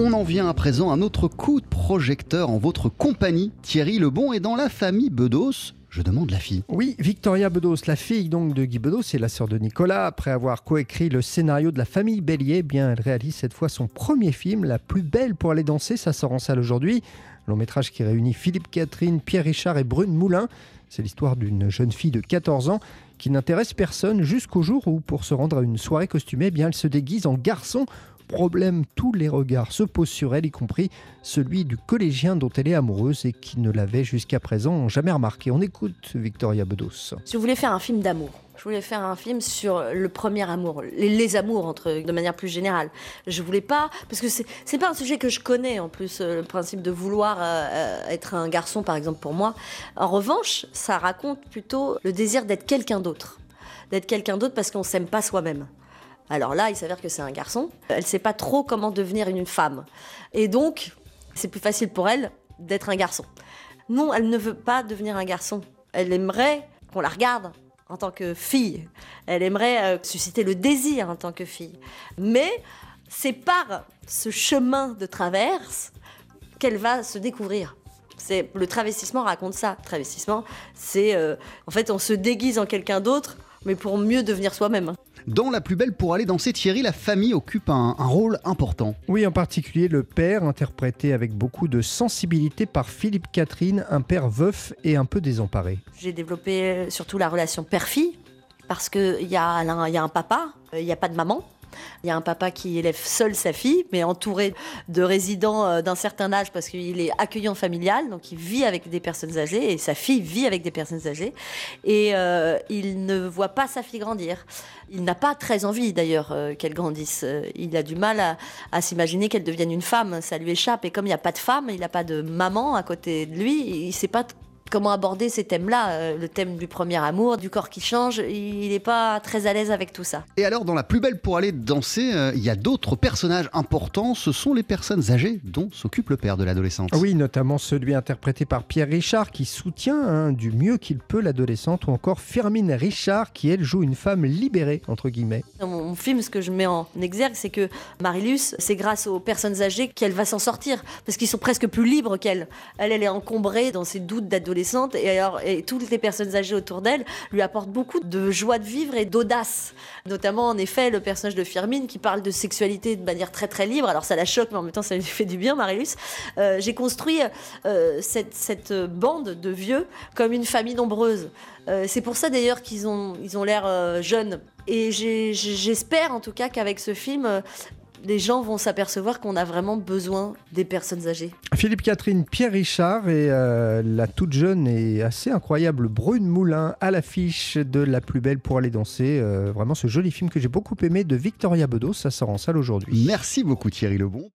On en vient à présent à notre coup de projecteur en votre compagnie. Thierry Lebon est dans la famille Bedos. Je demande la fille. Oui, Victoria Bedos, la fille donc de Guy Bedos et la sœur de Nicolas. Après avoir coécrit le scénario de la famille Bélier, eh bien elle réalise cette fois son premier film, La plus belle pour aller danser. Ça sort en salle aujourd'hui. Long métrage qui réunit Philippe Catherine, Pierre Richard et Brune Moulin. C'est l'histoire d'une jeune fille de 14 ans qui n'intéresse personne jusqu'au jour où, pour se rendre à une soirée costumée, eh bien, elle se déguise en garçon. Problème, tous les regards se posent sur elle, y compris celui du collégien dont elle est amoureuse et qui ne l'avait jusqu'à présent jamais remarqué. On écoute Victoria Bedos. Je voulais faire un film d'amour. Je voulais faire un film sur le premier amour, les, amours entre, de manière plus générale. Je voulais pas, parce que c'est pas un sujet que je connais en plus, euh, le principe de vouloir euh, euh, être un garçon par exemple pour moi. En revanche, ça raconte plutôt le désir d'être quelqu'un d'autre, d'être quelqu'un d'autre parce qu'on s'aime pas soi-même. Alors là, il s'avère que c'est un garçon. Elle sait pas trop comment devenir une femme, et donc c'est plus facile pour elle d'être un garçon. Non, elle ne veut pas devenir un garçon. Elle aimerait qu'on la regarde en tant que fille. Elle aimerait euh, susciter le désir en tant que fille. Mais c'est par ce chemin de traverse qu'elle va se découvrir. C'est le travestissement raconte ça. Travestissement, c'est euh, en fait on se déguise en quelqu'un d'autre, mais pour mieux devenir soi-même. Dans La plus belle pour aller danser, Thierry, la famille occupe un, rôle important. Oui, en particulier le père, interprété avec beaucoup de sensibilité par Philippe Catherine, un père veuf et un peu désemparé. J'ai développé euh, surtout la relation père-fille, parce qu'il y, y, a un papa, euh, il n'y a pas de maman. Il y a un papa qui élève seul sa fille, mais entouré de résidents euh, d'un certain âge parce qu'il est accueillant familial, donc il vit avec des personnes âgées et sa fille vit avec des personnes âgées. Et euh, il ne voit pas sa fille grandir. Il n'a pas très envie d'ailleurs euh, qu'elle grandisse. Il a du mal à, à s'imaginer qu'elle devienne une femme. Ça lui échappe. Et comme il n'y a pas de femme, il n'a pas de maman à côté de lui, il ne sait pas comment aborder ces thèmes-là, euh, le thème du premier amour, du corps qui change, il n'est pas très à l'aise avec tout ça. Et alors, dans La plus belle pour aller danser, euh, il y a d'autres personnages importants, ce sont les personnes âgées dont s'occupe le père de l'adolescente. Oui, notamment celui interprété par Pierre Richard qui soutient hein, du mieux qu'il peut l'adolescente, ou encore Fermine Richard qui, elle, joue une femme libérée, entre guillemets. Dans mon film, ce que je mets en exergue, c'est que Marilus, c'est grâce aux personnes âgées qu'elle va s'en sortir, parce qu'ils sont presque plus libres qu'elle. Elle, elle est encombrée dans ses doutes d'adolescence et alors et toutes les personnes âgées autour d'elle lui apportent beaucoup de joie de vivre et d'audace. Notamment en effet le personnage de Firmine qui parle de sexualité de manière très très libre. Alors ça la choque mais en même temps ça lui fait du bien Marilus. Euh, j'ai construit euh, cette, bande de vieux comme une famille nombreuse. Euh, c'est pour ça d'ailleurs qu'ils ont ils ont l'air jeunes. Et j'espère en tout cas qu'avec ce film, les gens vont s'apercevoir qu'on a vraiment besoin des personnes âgées. Philippe Catherine, Pierre Richard et euh, la toute jeune et assez incroyable Brune Moulin à l'affiche de La plus belle pour aller danser. Euh, vraiment ce joli film que j'ai beaucoup aimé de Victoria Bedos, ça sort en salle aujourd'hui. Merci beaucoup Thierry Lebon.